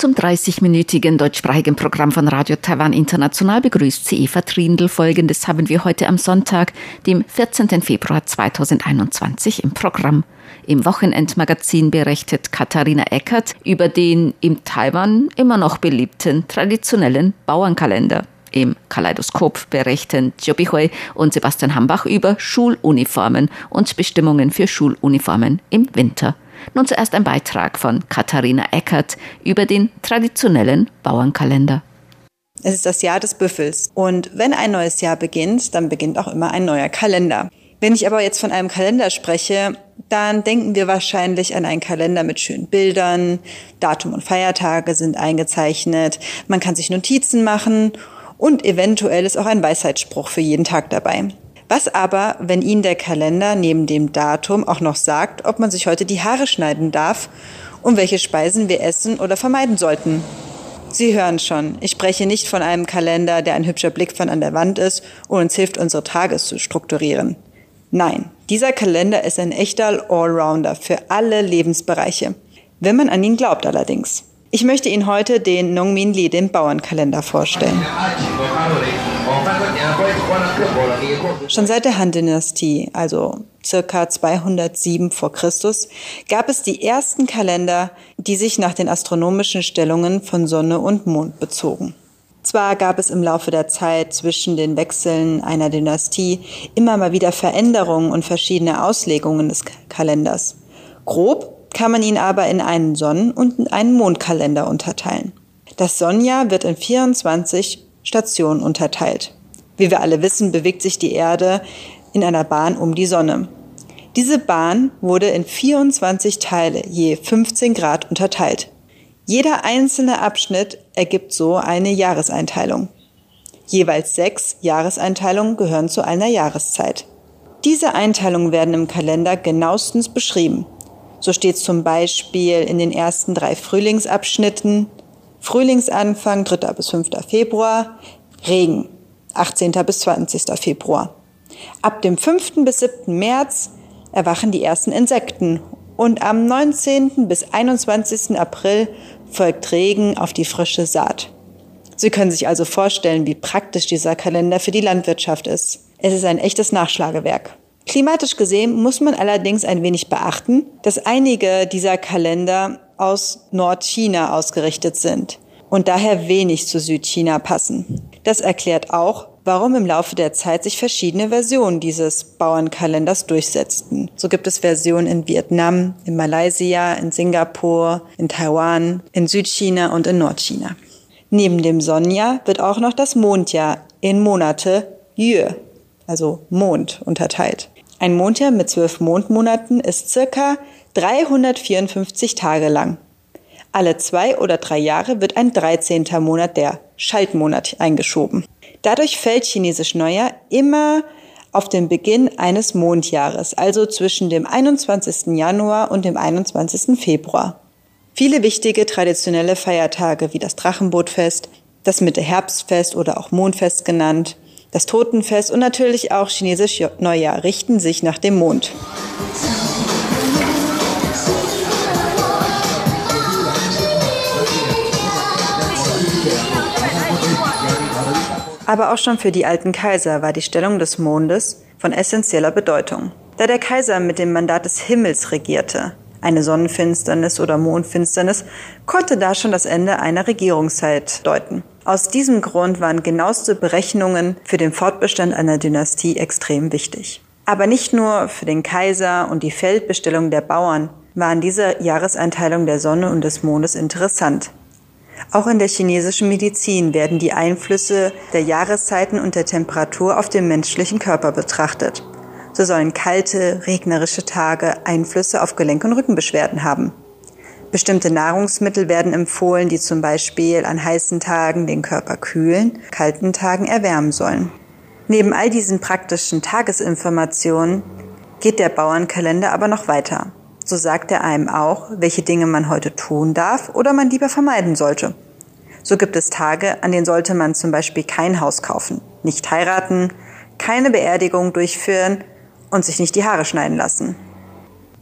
Zum 30-minütigen deutschsprachigen Programm von Radio Taiwan International begrüßt sie Eva Trindl. Folgendes haben wir heute am Sonntag, dem 14. Februar 2021 im Programm. Im Wochenendmagazin berichtet Katharina Eckert über den im Taiwan immer noch beliebten traditionellen Bauernkalender. Im Kaleidoskop berichten Jobi Hui und Sebastian Hambach über Schuluniformen und Bestimmungen für Schuluniformen im Winter. Nun zuerst ein Beitrag von Katharina Eckert über den traditionellen Bauernkalender. Es ist das Jahr des Büffels. Und wenn ein neues Jahr beginnt, dann beginnt auch immer ein neuer Kalender. Wenn ich aber jetzt von einem Kalender spreche, dann denken wir wahrscheinlich an einen Kalender mit schönen Bildern, Datum und Feiertage sind eingezeichnet, man kann sich Notizen machen und eventuell ist auch ein Weisheitsspruch für jeden Tag dabei. Was aber, wenn Ihnen der Kalender neben dem Datum auch noch sagt, ob man sich heute die Haare schneiden darf und welche Speisen wir essen oder vermeiden sollten? Sie hören schon, ich spreche nicht von einem Kalender, der ein hübscher Blickfang an der Wand ist und uns hilft, unsere Tage zu strukturieren. Nein, dieser Kalender ist ein echter Allrounder für alle Lebensbereiche. Wenn man an ihn glaubt allerdings. Ich möchte Ihnen heute den Nongmin Li, den Bauernkalender, vorstellen. Schon seit der Han-Dynastie, also circa 207 vor Christus, gab es die ersten Kalender, die sich nach den astronomischen Stellungen von Sonne und Mond bezogen. Zwar gab es im Laufe der Zeit zwischen den Wechseln einer Dynastie immer mal wieder Veränderungen und verschiedene Auslegungen des Kalenders. Grob kann man ihn aber in einen Sonnen- und einen Mondkalender unterteilen. Das Sonnenjahr wird in 24 Stationen unterteilt. Wie wir alle wissen, bewegt sich die Erde in einer Bahn um die Sonne. Diese Bahn wurde in 24 Teile je 15 Grad unterteilt. Jeder einzelne Abschnitt ergibt so eine Jahreseinteilung. Jeweils sechs Jahreseinteilungen gehören zu einer Jahreszeit. Diese Einteilungen werden im Kalender genauestens beschrieben. So steht zum Beispiel in den ersten drei Frühlingsabschnitten Frühlingsanfang 3. bis 5. Februar, Regen 18. bis 20. Februar. Ab dem 5. bis 7. März erwachen die ersten Insekten und am 19. bis 21. April folgt Regen auf die frische Saat. Sie können sich also vorstellen, wie praktisch dieser Kalender für die Landwirtschaft ist. Es ist ein echtes Nachschlagewerk. Klimatisch gesehen muss man allerdings ein wenig beachten, dass einige dieser Kalender aus Nordchina ausgerichtet sind und daher wenig zu Südchina passen. Das erklärt auch, warum im Laufe der Zeit sich verschiedene Versionen dieses Bauernkalenders durchsetzten. So gibt es Versionen in Vietnam, in Malaysia, in Singapur, in Taiwan, in Südchina und in Nordchina. Neben dem Sonnenjahr wird auch noch das Mondjahr in Monate Yue, also Mond, unterteilt. Ein Mondjahr mit zwölf Mondmonaten ist circa 354 Tage lang. Alle zwei oder drei Jahre wird ein 13. Monat, der Schaltmonat, eingeschoben. Dadurch fällt chinesisch Neujahr immer auf den Beginn eines Mondjahres, also zwischen dem 21. Januar und dem 21. Februar. Viele wichtige traditionelle Feiertage wie das Drachenbootfest, das Mitte-Herbstfest oder auch Mondfest genannt, das Totenfest und natürlich auch chinesisch Neujahr richten sich nach dem Mond. Aber auch schon für die alten Kaiser war die Stellung des Mondes von essentieller Bedeutung. Da der Kaiser mit dem Mandat des Himmels regierte, eine Sonnenfinsternis oder Mondfinsternis, konnte da schon das Ende einer Regierungszeit deuten. Aus diesem Grund waren genaueste Berechnungen für den Fortbestand einer Dynastie extrem wichtig. Aber nicht nur für den Kaiser und die Feldbestellung der Bauern waren diese Jahreseinteilung der Sonne und des Mondes interessant. Auch in der chinesischen Medizin werden die Einflüsse der Jahreszeiten und der Temperatur auf den menschlichen Körper betrachtet. So sollen kalte, regnerische Tage Einflüsse auf Gelenk- und Rückenbeschwerden haben. Bestimmte Nahrungsmittel werden empfohlen, die zum Beispiel an heißen Tagen den Körper kühlen, kalten Tagen erwärmen sollen. Neben all diesen praktischen Tagesinformationen geht der Bauernkalender aber noch weiter. So sagt er einem auch, welche Dinge man heute tun darf oder man lieber vermeiden sollte. So gibt es Tage, an denen sollte man zum Beispiel kein Haus kaufen, nicht heiraten, keine Beerdigung durchführen und sich nicht die Haare schneiden lassen.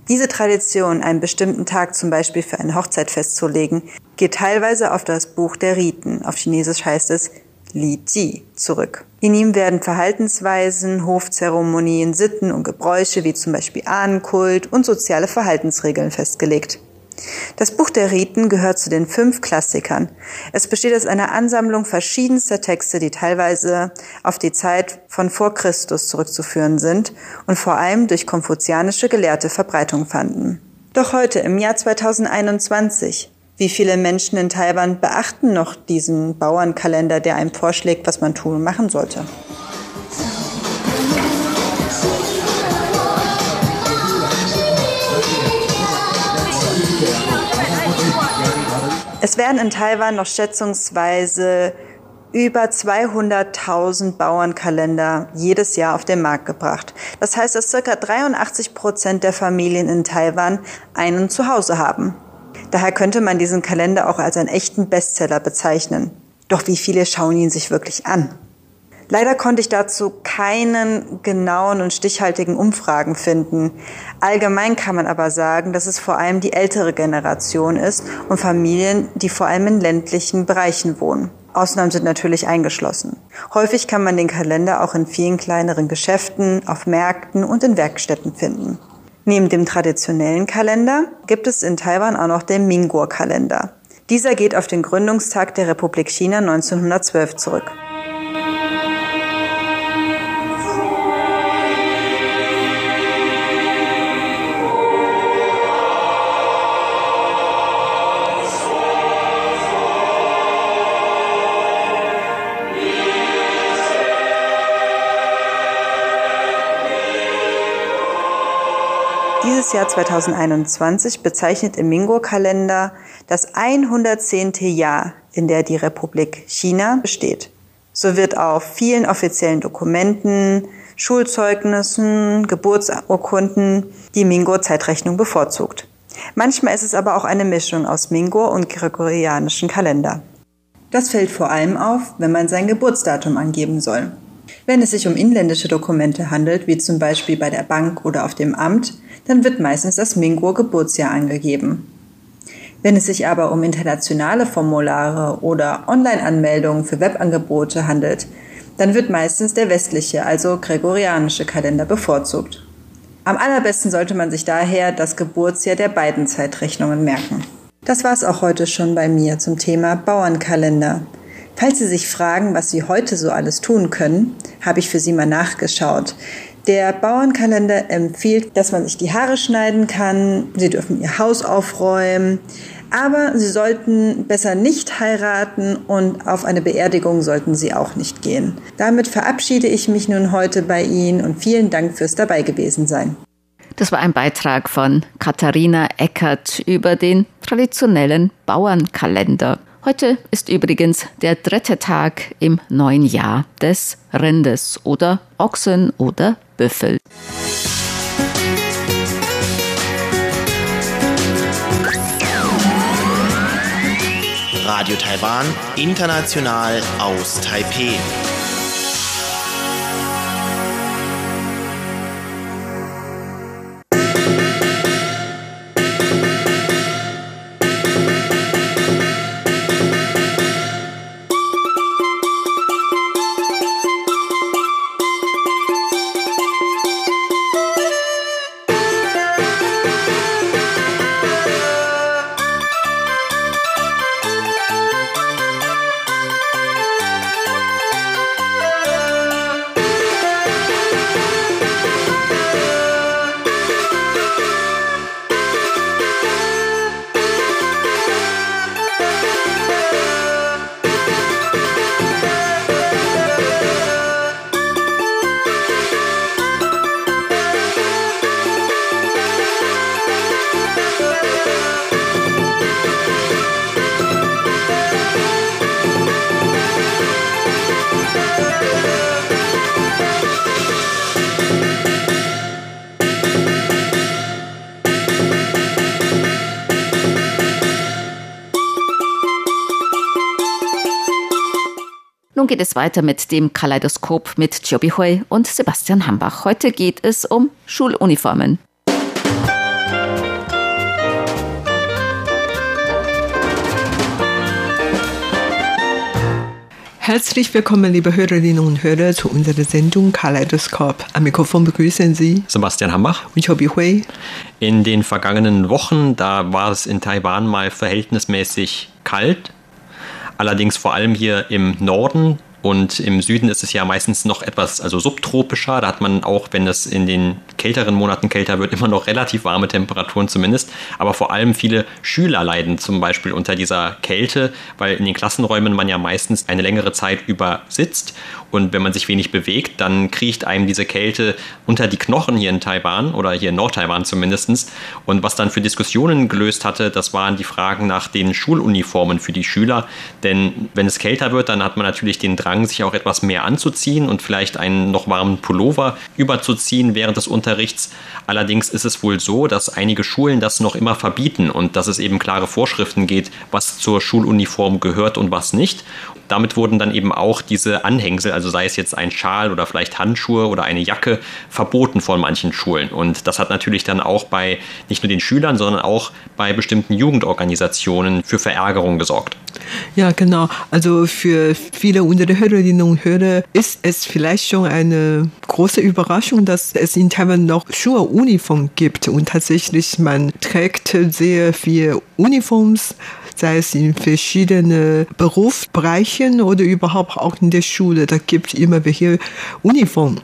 Diese Tradition, einen bestimmten Tag zum Beispiel für eine Hochzeit festzulegen, geht teilweise auf das Buch der Riten, auf Chinesisch heißt es Li Ji, zurück. In ihm werden Verhaltensweisen, Hofzeremonien, Sitten und Gebräuche wie zum Beispiel Ahnenkult und soziale Verhaltensregeln festgelegt. Das Buch der Riten gehört zu den fünf Klassikern. Es besteht aus einer Ansammlung verschiedenster Texte, die teilweise auf die Zeit von vor Christus zurückzuführen sind und vor allem durch konfuzianische Gelehrte Verbreitung fanden. Doch heute, im Jahr 2021, wie viele Menschen in Taiwan beachten noch diesen Bauernkalender, der einem vorschlägt, was man tun und machen sollte? Es werden in Taiwan noch schätzungsweise über 200.000 Bauernkalender jedes Jahr auf den Markt gebracht. Das heißt, dass circa 83 Prozent der Familien in Taiwan einen zu Hause haben. Daher könnte man diesen Kalender auch als einen echten Bestseller bezeichnen. Doch wie viele schauen ihn sich wirklich an? Leider konnte ich dazu keinen genauen und stichhaltigen Umfragen finden. Allgemein kann man aber sagen, dass es vor allem die ältere Generation ist und Familien, die vor allem in ländlichen Bereichen wohnen. Ausnahmen sind natürlich eingeschlossen. Häufig kann man den Kalender auch in vielen kleineren Geschäften, auf Märkten und in Werkstätten finden. Neben dem traditionellen Kalender gibt es in Taiwan auch noch den Minguo-Kalender. Dieser geht auf den Gründungstag der Republik China 1912 zurück. Jahr 2021 bezeichnet im Mingo-Kalender das 110. Jahr, in der die Republik China besteht. So wird auf vielen offiziellen Dokumenten, Schulzeugnissen, Geburtsurkunden die Mingo-Zeitrechnung bevorzugt. Manchmal ist es aber auch eine Mischung aus Mingo und gregorianischen Kalender. Das fällt vor allem auf, wenn man sein Geburtsdatum angeben soll. Wenn es sich um inländische Dokumente handelt, wie zum Beispiel bei der Bank oder auf dem Amt, dann wird meistens das Minguo Geburtsjahr angegeben. Wenn es sich aber um internationale Formulare oder Online-Anmeldungen für Webangebote handelt, dann wird meistens der westliche, also gregorianische Kalender bevorzugt. Am allerbesten sollte man sich daher das Geburtsjahr der beiden Zeitrechnungen merken. Das war es auch heute schon bei mir zum Thema Bauernkalender. Falls Sie sich fragen, was Sie heute so alles tun können, habe ich für Sie mal nachgeschaut. Der Bauernkalender empfiehlt, dass man sich die Haare schneiden kann. Sie dürfen Ihr Haus aufräumen. Aber Sie sollten besser nicht heiraten und auf eine Beerdigung sollten Sie auch nicht gehen. Damit verabschiede ich mich nun heute bei Ihnen und vielen Dank fürs dabei gewesen sein. Das war ein Beitrag von Katharina Eckert über den traditionellen Bauernkalender. Heute ist übrigens der dritte Tag im neuen Jahr des Rindes oder Ochsen oder Büffel. Radio Taiwan, international aus Taipeh. Geht es weiter mit dem Kaleidoskop mit Joby Hui und Sebastian Hambach. Heute geht es um Schuluniformen. Herzlich willkommen, liebe Hörerinnen und Hörer, zu unserer Sendung Kaleidoskop. Am Mikrofon begrüßen Sie Sebastian Hambach und Chobi Hui. In den vergangenen Wochen, da war es in Taiwan mal verhältnismäßig kalt. Allerdings vor allem hier im Norden und im Süden ist es ja meistens noch etwas also subtropischer. Da hat man auch, wenn es in den kälteren Monaten kälter wird, immer noch relativ warme Temperaturen zumindest. Aber vor allem viele Schüler leiden zum Beispiel unter dieser Kälte, weil in den Klassenräumen man ja meistens eine längere Zeit über sitzt. Und wenn man sich wenig bewegt, dann kriecht einem diese Kälte unter die Knochen hier in Taiwan oder hier in Nord-Taiwan zumindest. Und was dann für Diskussionen gelöst hatte, das waren die Fragen nach den Schuluniformen für die Schüler. Denn wenn es kälter wird, dann hat man natürlich den Drang, sich auch etwas mehr anzuziehen und vielleicht einen noch warmen Pullover überzuziehen während des Unterrichts. Allerdings ist es wohl so, dass einige Schulen das noch immer verbieten und dass es eben klare Vorschriften geht, was zur Schuluniform gehört und was nicht. Damit wurden dann eben auch diese Anhängsel, also sei es jetzt ein Schal oder vielleicht Handschuhe oder eine Jacke, verboten von manchen Schulen. Und das hat natürlich dann auch bei nicht nur den Schülern, sondern auch bei bestimmten Jugendorganisationen für Verärgerung gesorgt. Ja, genau. Also für viele unserer Hörerinnen und Hörer ist es vielleicht schon eine große Überraschung, dass es in Taiwan noch Schuluniform gibt und tatsächlich man trägt sehr viel Uniforms sei es in verschiedenen Berufsbereichen oder überhaupt auch in der Schule. Da gibt es immer welche Uniform.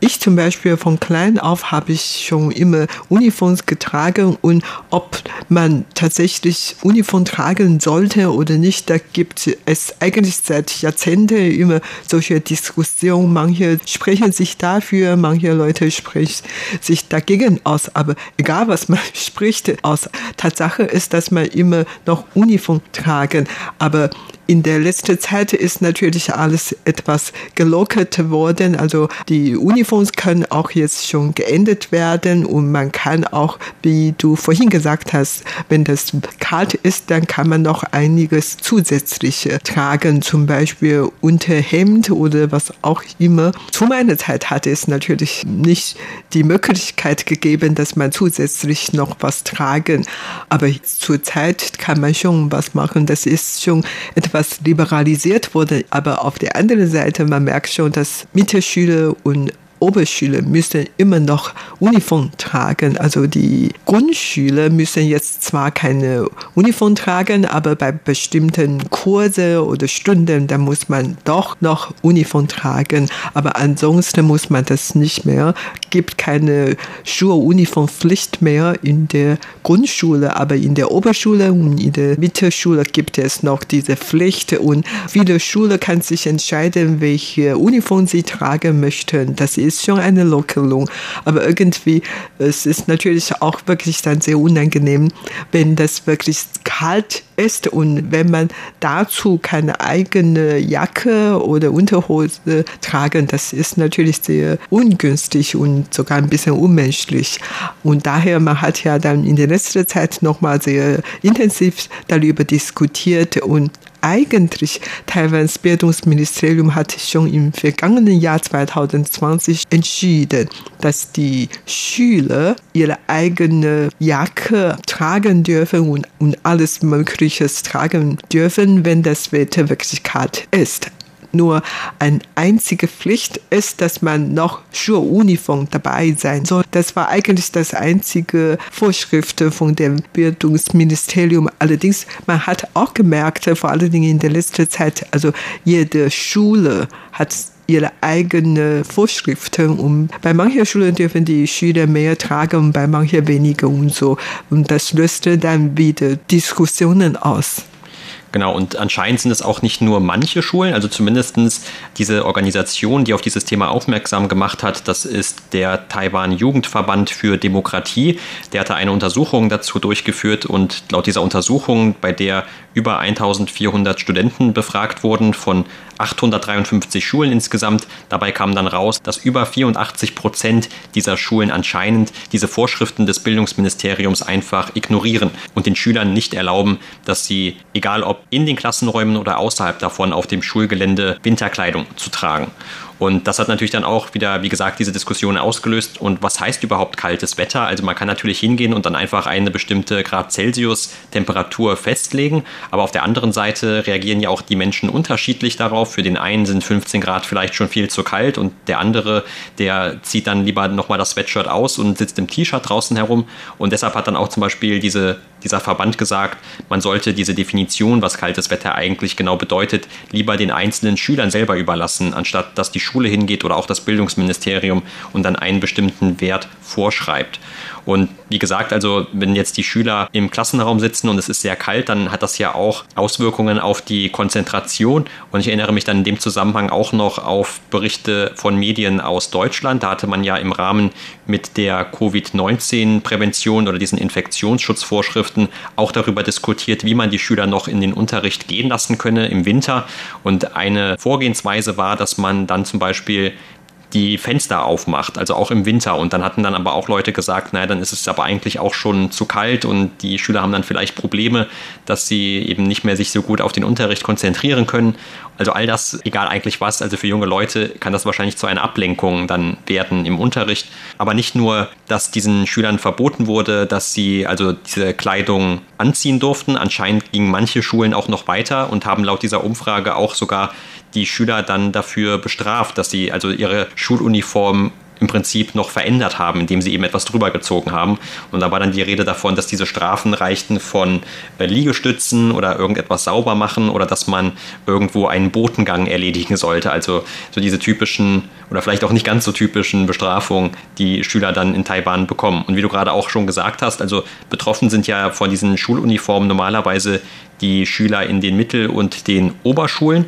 Ich zum Beispiel von klein auf habe ich schon immer Uniforms getragen und ob man tatsächlich Uniform tragen sollte oder nicht, da gibt es eigentlich seit Jahrzehnten immer solche Diskussionen. Manche sprechen sich dafür, manche Leute sprechen sich dagegen aus. Aber egal was man spricht, aus Tatsache ist, dass man immer noch Uniform tragen. Aber in der letzten Zeit ist natürlich alles etwas gelockert worden. Also die Uniforms können auch jetzt schon geändert werden und man kann auch, wie du vorhin gesagt hast, wenn das kalt ist, dann kann man noch einiges zusätzliche tragen, zum Beispiel Unterhemd oder was auch immer. Zu meiner Zeit hatte es natürlich nicht die Möglichkeit gegeben, dass man zusätzlich noch was tragen. Aber zurzeit kann man schon was machen. Das ist schon etwas etwas liberalisiert wurde. Aber auf der anderen Seite, man merkt schon, dass Mittelschüler und Oberschüler müssen immer noch Uniform tragen. Also die Grundschüler müssen jetzt zwar keine Uniform tragen, aber bei bestimmten Kurse oder Stunden, da muss man doch noch Uniform tragen. Aber ansonsten muss man das nicht mehr. Gibt keine Schuluniformpflicht mehr in der Grundschule, aber in der Oberschule und in der Mittelschule gibt es noch diese Pflicht und viele Schulen kann sich entscheiden, welche Uniform sie tragen möchten. Das ist ist schon eine Lockerung. Aber irgendwie, es ist natürlich auch wirklich dann sehr unangenehm, wenn das wirklich kalt ist und wenn man dazu keine eigene Jacke oder Unterhose tragen, das ist natürlich sehr ungünstig und sogar ein bisschen unmenschlich. Und daher, man hat ja dann in der letzten Zeit nochmal sehr intensiv darüber diskutiert und eigentlich Taiwans Bildungsministerium hat schon im vergangenen Jahr 2020 entschieden, dass die Schüler ihre eigene Jacke tragen dürfen und, und alles Mögliche tragen dürfen, wenn das Wetter wirklich kalt ist nur eine einzige Pflicht ist, dass man noch Schuluniform dabei sein soll. Das war eigentlich das einzige Vorschrift von dem Bildungsministerium. Allerdings, man hat auch gemerkt, vor allen Dingen in der letzten Zeit, also jede Schule hat ihre eigene Vorschriften und bei manchen Schulen dürfen die Schüler mehr tragen bei manchen weniger und so. Und das löste dann wieder Diskussionen aus. Genau, und anscheinend sind es auch nicht nur manche Schulen, also zumindest diese Organisation, die auf dieses Thema aufmerksam gemacht hat, das ist der Taiwan Jugendverband für Demokratie. Der hatte eine Untersuchung dazu durchgeführt und laut dieser Untersuchung, bei der über 1400 Studenten befragt wurden von 853 Schulen insgesamt. Dabei kam dann raus, dass über 84 Prozent dieser Schulen anscheinend diese Vorschriften des Bildungsministeriums einfach ignorieren und den Schülern nicht erlauben, dass sie, egal ob in den Klassenräumen oder außerhalb davon auf dem Schulgelände Winterkleidung zu tragen. Und das hat natürlich dann auch wieder, wie gesagt, diese Diskussion ausgelöst. Und was heißt überhaupt kaltes Wetter? Also man kann natürlich hingehen und dann einfach eine bestimmte Grad Celsius Temperatur festlegen. Aber auf der anderen Seite reagieren ja auch die Menschen unterschiedlich darauf. Für den einen sind 15 Grad vielleicht schon viel zu kalt und der andere, der zieht dann lieber nochmal das Sweatshirt aus und sitzt im T-Shirt draußen herum. Und deshalb hat dann auch zum Beispiel diese, dieser Verband gesagt, man sollte diese Definition, was kaltes Wetter eigentlich genau bedeutet, lieber den einzelnen Schülern selber überlassen, anstatt dass die Schule hingeht oder auch das Bildungsministerium und dann einen bestimmten Wert vorschreibt. Und wie gesagt, also wenn jetzt die Schüler im Klassenraum sitzen und es ist sehr kalt, dann hat das ja auch Auswirkungen auf die Konzentration. Und ich erinnere mich dann in dem Zusammenhang auch noch auf Berichte von Medien aus Deutschland. Da hatte man ja im Rahmen mit der Covid-19-Prävention oder diesen Infektionsschutzvorschriften auch darüber diskutiert, wie man die Schüler noch in den Unterricht gehen lassen könne im Winter. Und eine Vorgehensweise war, dass man dann zum Beispiel die Fenster aufmacht, also auch im Winter. Und dann hatten dann aber auch Leute gesagt, naja, dann ist es aber eigentlich auch schon zu kalt und die Schüler haben dann vielleicht Probleme, dass sie eben nicht mehr sich so gut auf den Unterricht konzentrieren können. Also all das, egal eigentlich was, also für junge Leute kann das wahrscheinlich zu einer Ablenkung dann werden im Unterricht. Aber nicht nur, dass diesen Schülern verboten wurde, dass sie also diese Kleidung anziehen durften. Anscheinend gingen manche Schulen auch noch weiter und haben laut dieser Umfrage auch sogar die Schüler dann dafür bestraft, dass sie also ihre Schuluniform im Prinzip noch verändert haben, indem sie eben etwas drüber gezogen haben. Und da war dann die Rede davon, dass diese Strafen reichten von äh, Liegestützen oder irgendetwas sauber machen oder dass man irgendwo einen Botengang erledigen sollte. Also so diese typischen oder vielleicht auch nicht ganz so typischen Bestrafungen, die Schüler dann in Taiwan bekommen. Und wie du gerade auch schon gesagt hast, also betroffen sind ja von diesen Schuluniformen normalerweise die Schüler in den Mittel- und den Oberschulen.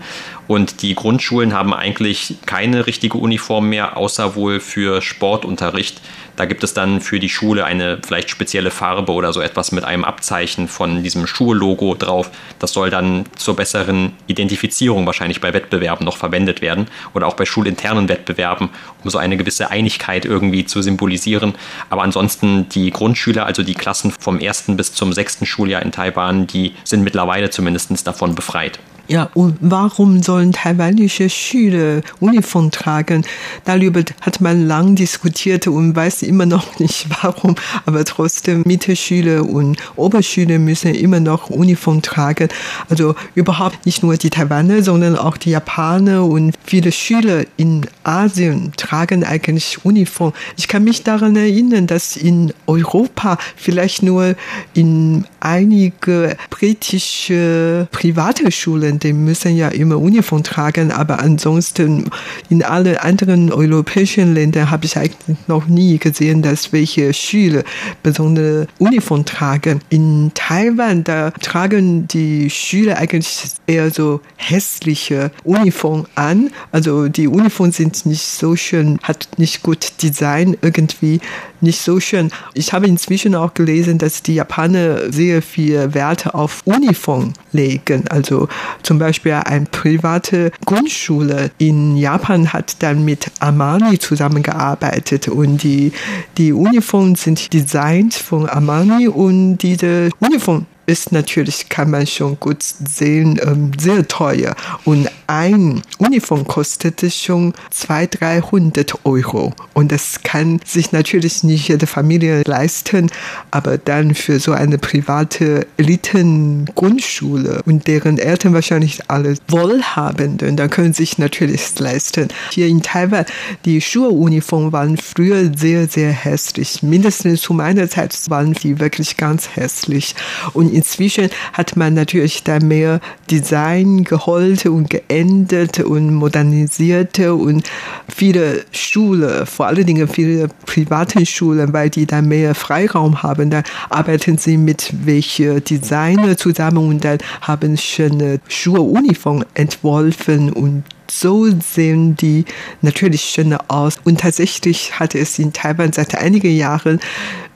Und die Grundschulen haben eigentlich keine richtige Uniform mehr, außer wohl für Sportunterricht. Da gibt es dann für die Schule eine vielleicht spezielle Farbe oder so etwas mit einem Abzeichen von diesem Schullogo drauf. Das soll dann zur besseren Identifizierung wahrscheinlich bei Wettbewerben noch verwendet werden oder auch bei schulinternen Wettbewerben, um so eine gewisse Einigkeit irgendwie zu symbolisieren. Aber ansonsten die Grundschüler, also die Klassen vom ersten bis zum sechsten Schuljahr in Taiwan, die sind mittlerweile zumindest davon befreit. Ja, und warum sollen taiwanische Schüler Uniform tragen? Darüber hat man lang diskutiert und weiß immer noch nicht warum, aber trotzdem Mittelschüler und Oberschüler müssen immer noch Uniform tragen. Also überhaupt nicht nur die Taiwaner, sondern auch die Japaner und viele Schüler in Asien tragen eigentlich Uniform. Ich kann mich daran erinnern, dass in Europa vielleicht nur in einige britische private Schulen die müssen ja immer Uniform tragen, aber ansonsten in allen anderen europäischen Ländern habe ich eigentlich noch nie gesehen, dass welche Schüler besondere Uniform tragen. In Taiwan, da tragen die Schüler eigentlich eher so hässliche Uniform an. Also die Uniformen sind nicht so schön, hat nicht gut Design irgendwie nicht so schön. Ich habe inzwischen auch gelesen, dass die Japaner sehr viel Wert auf Uniform legen. Also zum Beispiel eine private Grundschule in Japan hat dann mit Armani zusammengearbeitet. Und die, die Uniformen sind designt von Armani und diese Uniform ist natürlich, kann man schon gut sehen, ähm, sehr teuer. Und ein Uniform kostete schon 200, 300 Euro. Und das kann sich natürlich nicht jede Familie leisten, aber dann für so eine private Elitengrundschule und deren Eltern wahrscheinlich alle Wohlhabenden, dann können sich natürlich leisten. Hier in Taiwan, die Schuluniformen waren früher sehr, sehr hässlich. Mindestens zu meiner Zeit waren die wirklich ganz hässlich. Und inzwischen hat man natürlich da mehr Design geholt und geändert und modernisiert und viele Schulen, vor allen Dingen viele private Schulen, weil die da mehr Freiraum haben, da arbeiten sie mit welchen Designer zusammen und dann haben schöne Schuluniform entworfen und so sehen die natürlich schöner aus. Und tatsächlich hatte es in Taiwan seit einigen Jahren,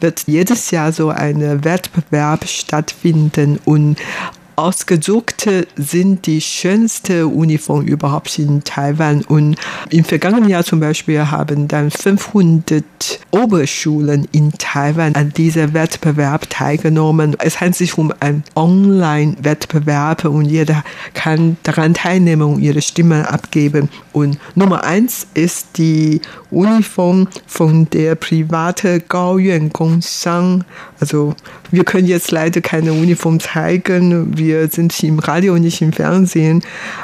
wird jedes Jahr so ein Wettbewerb stattfinden und ausgesuchte sind die schönste Uniform überhaupt in Taiwan. Und im vergangenen Jahr zum Beispiel haben dann 500 Oberschulen in Taiwan an diesem Wettbewerb teilgenommen. Es handelt sich um einen Online-Wettbewerb und jeder kann daran teilnehmen und ihre Stimme abgeben. Und Nummer eins ist die Uniform von der private Gaoyuan Gongshang. Also wir können jetzt leider keine Uniform zeigen. Wir sind im Radio, nicht im Fernsehen.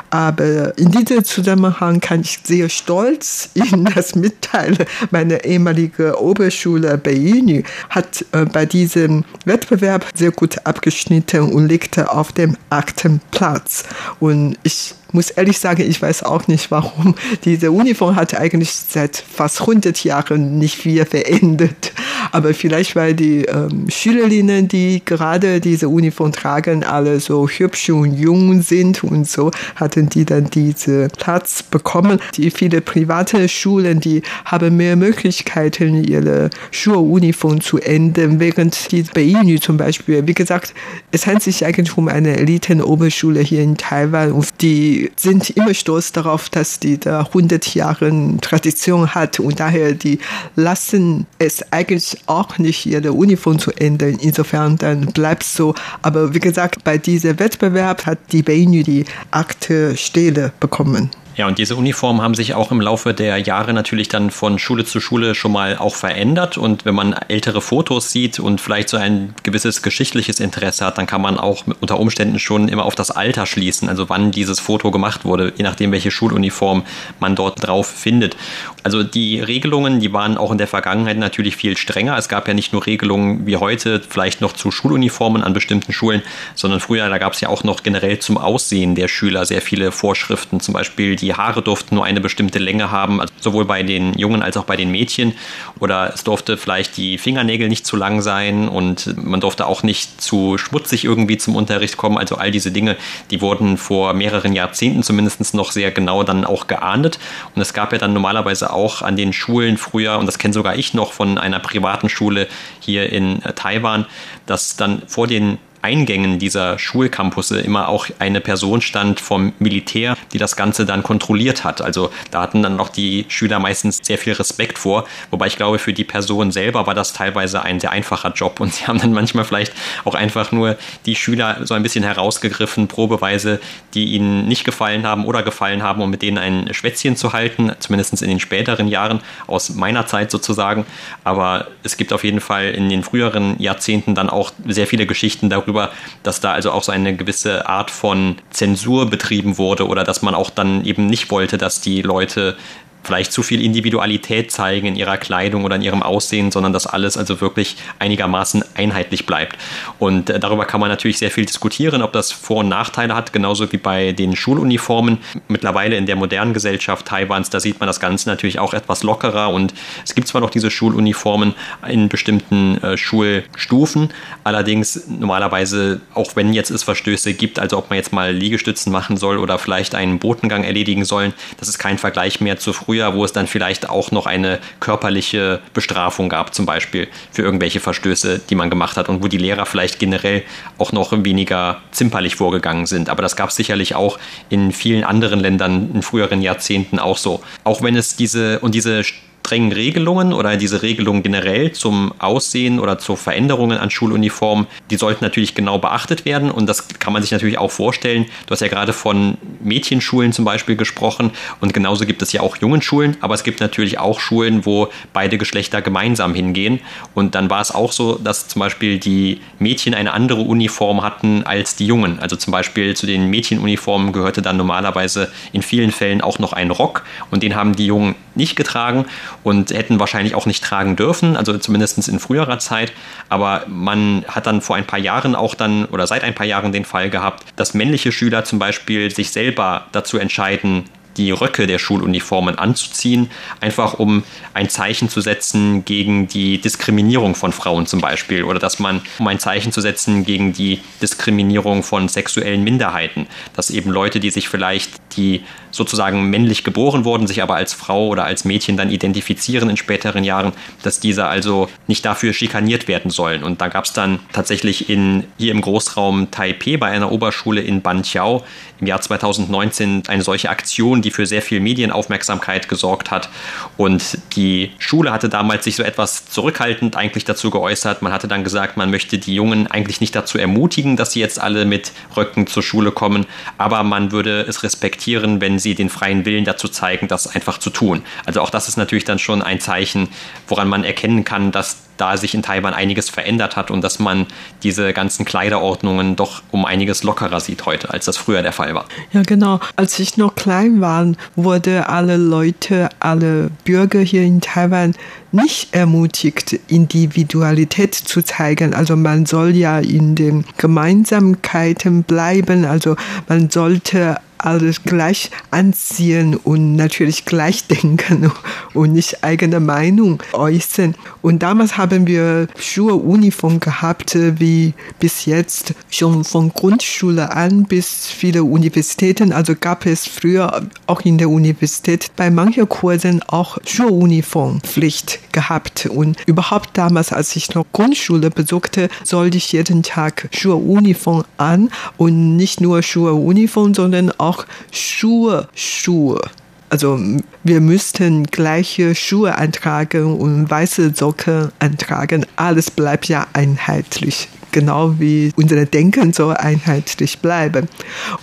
Aber in diesem Zusammenhang kann ich sehr stolz Ihnen das mitteilen. Meine ehemalige Oberschule Beini hat äh, bei diesem Wettbewerb sehr gut abgeschnitten und legte auf dem achten Platz. Und ich muss ehrlich sagen, ich weiß auch nicht, warum. Diese Uniform hat eigentlich seit fast 100 Jahren nicht viel verändert. Aber vielleicht, weil die ähm, Schülerinnen, die gerade diese Uniform tragen, alle so hübsch und jung sind und so, hatten die dann diesen Platz bekommen. Die viele private Schulen, die haben mehr Möglichkeiten, ihre Schuluniform zu ändern, während die Beinu zum Beispiel, wie gesagt, es handelt sich eigentlich um eine Elitenoberschule hier in Taiwan und die sind immer stolz darauf, dass die da 100 Jahre Tradition hat und daher die lassen es eigentlich auch nicht ihre Uniform zu ändern. Insofern dann bleibt es so. Aber wie gesagt, bei diesem Wettbewerb hat die Beinu die achte Stelle bekommen. Ja, und diese Uniformen haben sich auch im Laufe der Jahre natürlich dann von Schule zu Schule schon mal auch verändert. Und wenn man ältere Fotos sieht und vielleicht so ein gewisses geschichtliches Interesse hat, dann kann man auch unter Umständen schon immer auf das Alter schließen, also wann dieses Foto gemacht wurde, je nachdem, welche Schuluniform man dort drauf findet. Also die Regelungen, die waren auch in der Vergangenheit natürlich viel strenger. Es gab ja nicht nur Regelungen wie heute, vielleicht noch zu Schuluniformen an bestimmten Schulen, sondern früher, da gab es ja auch noch generell zum Aussehen der Schüler sehr viele Vorschriften. Zum Beispiel die Haare durften nur eine bestimmte Länge haben, also sowohl bei den Jungen als auch bei den Mädchen. Oder es durfte vielleicht die Fingernägel nicht zu lang sein und man durfte auch nicht zu schmutzig irgendwie zum Unterricht kommen. Also all diese Dinge, die wurden vor mehreren Jahrzehnten zumindest noch sehr genau dann auch geahndet. Und es gab ja dann normalerweise auch an den Schulen früher, und das kenne sogar ich noch von einer privaten Schule hier in Taiwan, dass dann vor den Eingängen dieser Schulcampusse immer auch eine Person stand vom Militär, die das Ganze dann kontrolliert hat. Also da hatten dann auch die Schüler meistens sehr viel Respekt vor. Wobei ich glaube, für die Person selber war das teilweise ein sehr einfacher Job und sie haben dann manchmal vielleicht auch einfach nur die Schüler so ein bisschen herausgegriffen, probeweise, die ihnen nicht gefallen haben oder gefallen haben, um mit denen ein Schwätzchen zu halten, zumindest in den späteren Jahren, aus meiner Zeit sozusagen. Aber es gibt auf jeden Fall in den früheren Jahrzehnten dann auch sehr viele Geschichten darüber, darüber, dass da also auch so eine gewisse Art von Zensur betrieben wurde oder dass man auch dann eben nicht wollte, dass die Leute vielleicht zu viel Individualität zeigen in ihrer Kleidung oder in ihrem Aussehen, sondern dass alles also wirklich einigermaßen einheitlich bleibt. Und äh, darüber kann man natürlich sehr viel diskutieren, ob das Vor- und Nachteile hat, genauso wie bei den Schuluniformen. Mittlerweile in der modernen Gesellschaft Taiwans, da sieht man das Ganze natürlich auch etwas lockerer und es gibt zwar noch diese Schuluniformen in bestimmten äh, Schulstufen, allerdings normalerweise, auch wenn jetzt es Verstöße gibt, also ob man jetzt mal Liegestützen machen soll oder vielleicht einen Botengang erledigen sollen, das ist kein Vergleich mehr zu früher früher, wo es dann vielleicht auch noch eine körperliche Bestrafung gab, zum Beispiel für irgendwelche Verstöße, die man gemacht hat und wo die Lehrer vielleicht generell auch noch weniger zimperlich vorgegangen sind. Aber das gab es sicherlich auch in vielen anderen Ländern in früheren Jahrzehnten auch so. Auch wenn es diese und diese strengen Regelungen oder diese Regelungen generell zum Aussehen oder zu Veränderungen an Schuluniformen, die sollten natürlich genau beachtet werden. Und das kann man sich natürlich auch vorstellen. Du hast ja gerade von Mädchenschulen zum Beispiel gesprochen. Und genauso gibt es ja auch Jungenschulen, aber es gibt natürlich auch Schulen, wo beide Geschlechter gemeinsam hingehen. Und dann war es auch so, dass zum Beispiel die Mädchen eine andere Uniform hatten als die Jungen. Also zum Beispiel zu den Mädchenuniformen gehörte dann normalerweise in vielen Fällen auch noch ein Rock. Und den haben die Jungen nicht getragen und hätten wahrscheinlich auch nicht tragen dürfen, also zumindest in früherer Zeit. Aber man hat dann vor ein paar Jahren auch dann oder seit ein paar Jahren den Fall gehabt, dass männliche Schüler zum Beispiel sich selber dazu entscheiden, die Röcke der Schuluniformen anzuziehen, einfach um ein Zeichen zu setzen gegen die Diskriminierung von Frauen zum Beispiel oder dass man, um ein Zeichen zu setzen gegen die Diskriminierung von sexuellen Minderheiten, dass eben Leute, die sich vielleicht, die sozusagen männlich geboren wurden, sich aber als Frau oder als Mädchen dann identifizieren in späteren Jahren, dass diese also nicht dafür schikaniert werden sollen. Und da gab es dann tatsächlich in, hier im Großraum Taipei bei einer Oberschule in Banqiao im Jahr 2019 eine solche Aktion, die für sehr viel Medienaufmerksamkeit gesorgt hat. Und die Schule hatte damals sich so etwas zurückhaltend eigentlich dazu geäußert. Man hatte dann gesagt, man möchte die Jungen eigentlich nicht dazu ermutigen, dass sie jetzt alle mit Röcken zur Schule kommen, aber man würde es respektieren, wenn sie den freien Willen dazu zeigen, das einfach zu tun. Also auch das ist natürlich dann schon ein Zeichen, woran man erkennen kann, dass da sich in Taiwan einiges verändert hat und dass man diese ganzen Kleiderordnungen doch um einiges lockerer sieht heute, als das früher der Fall war. Ja, genau. Als ich noch klein war, wurde alle Leute, alle Bürger hier in Taiwan nicht ermutigt, Individualität zu zeigen. Also man soll ja in den Gemeinsamkeiten bleiben. Also man sollte alles gleich anziehen und natürlich gleich denken und nicht eigene Meinung äußern. Und damals haben wir Schuluniform gehabt, wie bis jetzt schon von Grundschule an bis viele Universitäten. Also gab es früher auch in der Universität bei manchen Kursen auch Schuluniformpflicht gehabt. Und überhaupt damals, als ich noch Grundschule besuchte, sollte ich jeden Tag Schuluniform an und nicht nur Schuluniform, sondern auch Schuhe, Schuhe. Also wir müssten gleiche Schuhe antragen und weiße Socken antragen. Alles bleibt ja einheitlich genau wie unsere Denken so einheitlich bleiben.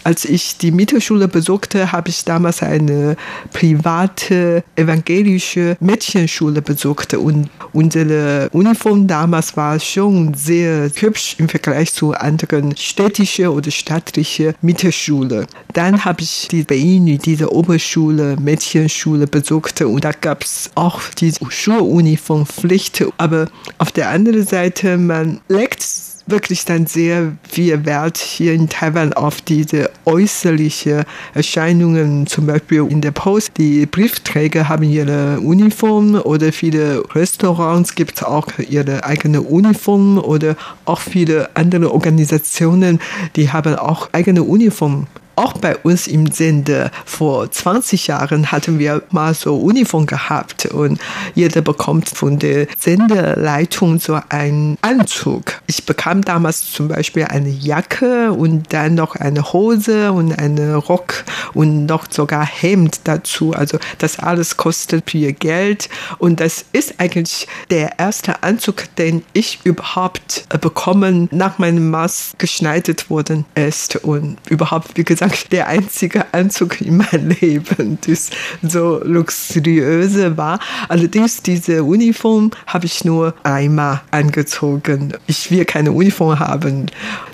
Als ich die Mittelschule besuchte, habe ich damals eine private evangelische Mädchenschule besucht und unsere Uniform damals war schon sehr hübsch im Vergleich zu anderen städtischen oder staatlichen Mittelschule. Dann habe ich die Beini, diese Oberschule, Mädchenschule besucht und da gab es auch die Schuluniformpflicht. Aber auf der anderen Seite, man legt wirklich dann sehr viel Wert hier in Taiwan auf diese äußerliche Erscheinungen, zum Beispiel in der Post. Die Briefträger haben ihre Uniform oder viele Restaurants gibt auch ihre eigene Uniform oder auch viele andere Organisationen, die haben auch eigene Uniform auch bei uns im Sender vor 20 Jahren hatten wir mal so Uniform gehabt und jeder bekommt von der Senderleitung so einen Anzug. Ich bekam damals zum Beispiel eine Jacke und dann noch eine Hose und einen Rock und noch sogar Hemd dazu. Also das alles kostet viel Geld und das ist eigentlich der erste Anzug, den ich überhaupt bekommen nach meinem Maß geschneidet worden ist und überhaupt, wie gesagt, gesagt, der einzige Anzug in meinem Leben, das so luxuriöse war. Allerdings diese Uniform habe ich nur einmal angezogen. Ich will keine Uniform haben.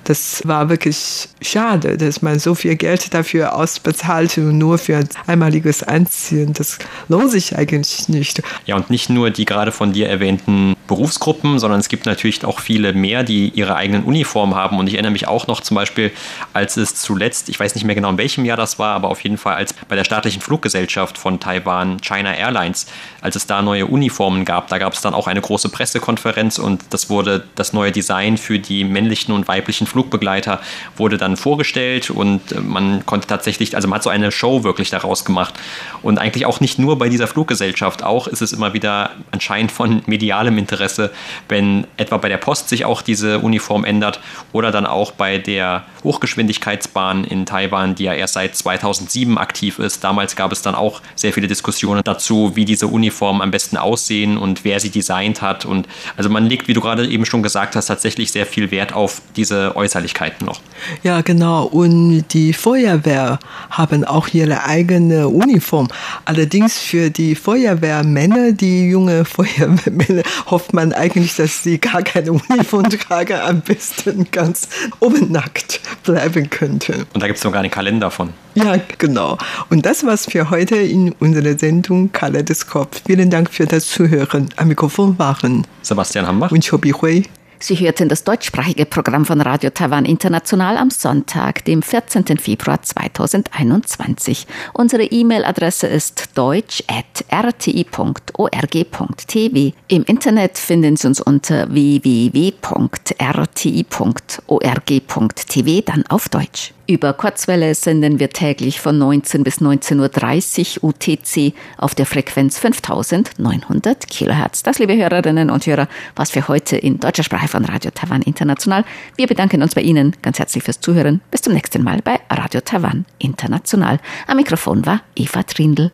Das war wirklich schade, dass man so viel Geld dafür ausbezahlt und nur für ein einmaliges Anziehen. Das lohnt sich eigentlich nicht. Ja, und nicht nur die gerade von dir erwähnten Berufsgruppen, sondern es gibt natürlich auch viele mehr, die ihre eigenen Uniformen haben. Und ich erinnere mich auch noch zum Beispiel, als es zuletzt, ich weiß nicht mehr genau in welchem Jahr das war, aber auf jeden Fall als bei der staatlichen Fluggesellschaft von Taiwan, China Airlines, als es da neue Uniformen gab, da gab es dann auch eine große Pressekonferenz und das wurde das neue Design für die männlichen und weiblichen Flugbegleiter wurde dann vorgestellt und äh, man konnte tatsächlich, also man hat so eine Show wirklich daraus gemacht. Und eigentlich auch nicht nur bei dieser Fluggesellschaft, auch ist es immer wieder anscheinend von medialem Interesse, wenn etwa bei der Post sich auch diese Uniform ändert oder dann auch bei der Hochgeschwindigkeitsbahn in Taiwan, die ja erst seit 2007 aktiv ist. Damals gab es dann auch sehr viele Diskussionen dazu, wie diese Uniformen am besten aussehen und wer sie designt hat und also man legt, wie du gerade eben schon gesagt hast, tatsächlich sehr viel Wert auf diese Äußerlichkeiten noch. Ja, genau. Und die Feuerwehr haben auch ihre eigene Uniform. Allerdings für die Feuerwehrmänner, die junge Feuerwehrmänner, hofft man eigentlich, dass sie gar keine Uniform tragen, am besten ganz oben nackt bleiben könnte. Und da gibt es noch gar einen Kalender von. Ja, genau. Und das war's für heute in unserer Sendung Kaleidoskop. Vielen Dank für das Zuhören. Am Mikrofon waren Sebastian Hambach und Chobi Hui. Sie hörten das deutschsprachige Programm von Radio Taiwan International am Sonntag, dem 14. Februar 2021. Unsere E-Mail-Adresse ist deutsch.rti.org.tv. Im Internet finden Sie uns unter www.rti.org.tv, dann auf Deutsch. Über Kurzwelle senden wir täglich von 19 bis 19.30 Uhr UTC auf der Frequenz 5900 Kilohertz. Das, liebe Hörerinnen und Hörer, was für heute in deutscher Sprache von Radio Taiwan International. Wir bedanken uns bei Ihnen ganz herzlich fürs Zuhören. Bis zum nächsten Mal bei Radio Taiwan International. Am Mikrofon war Eva Trindl.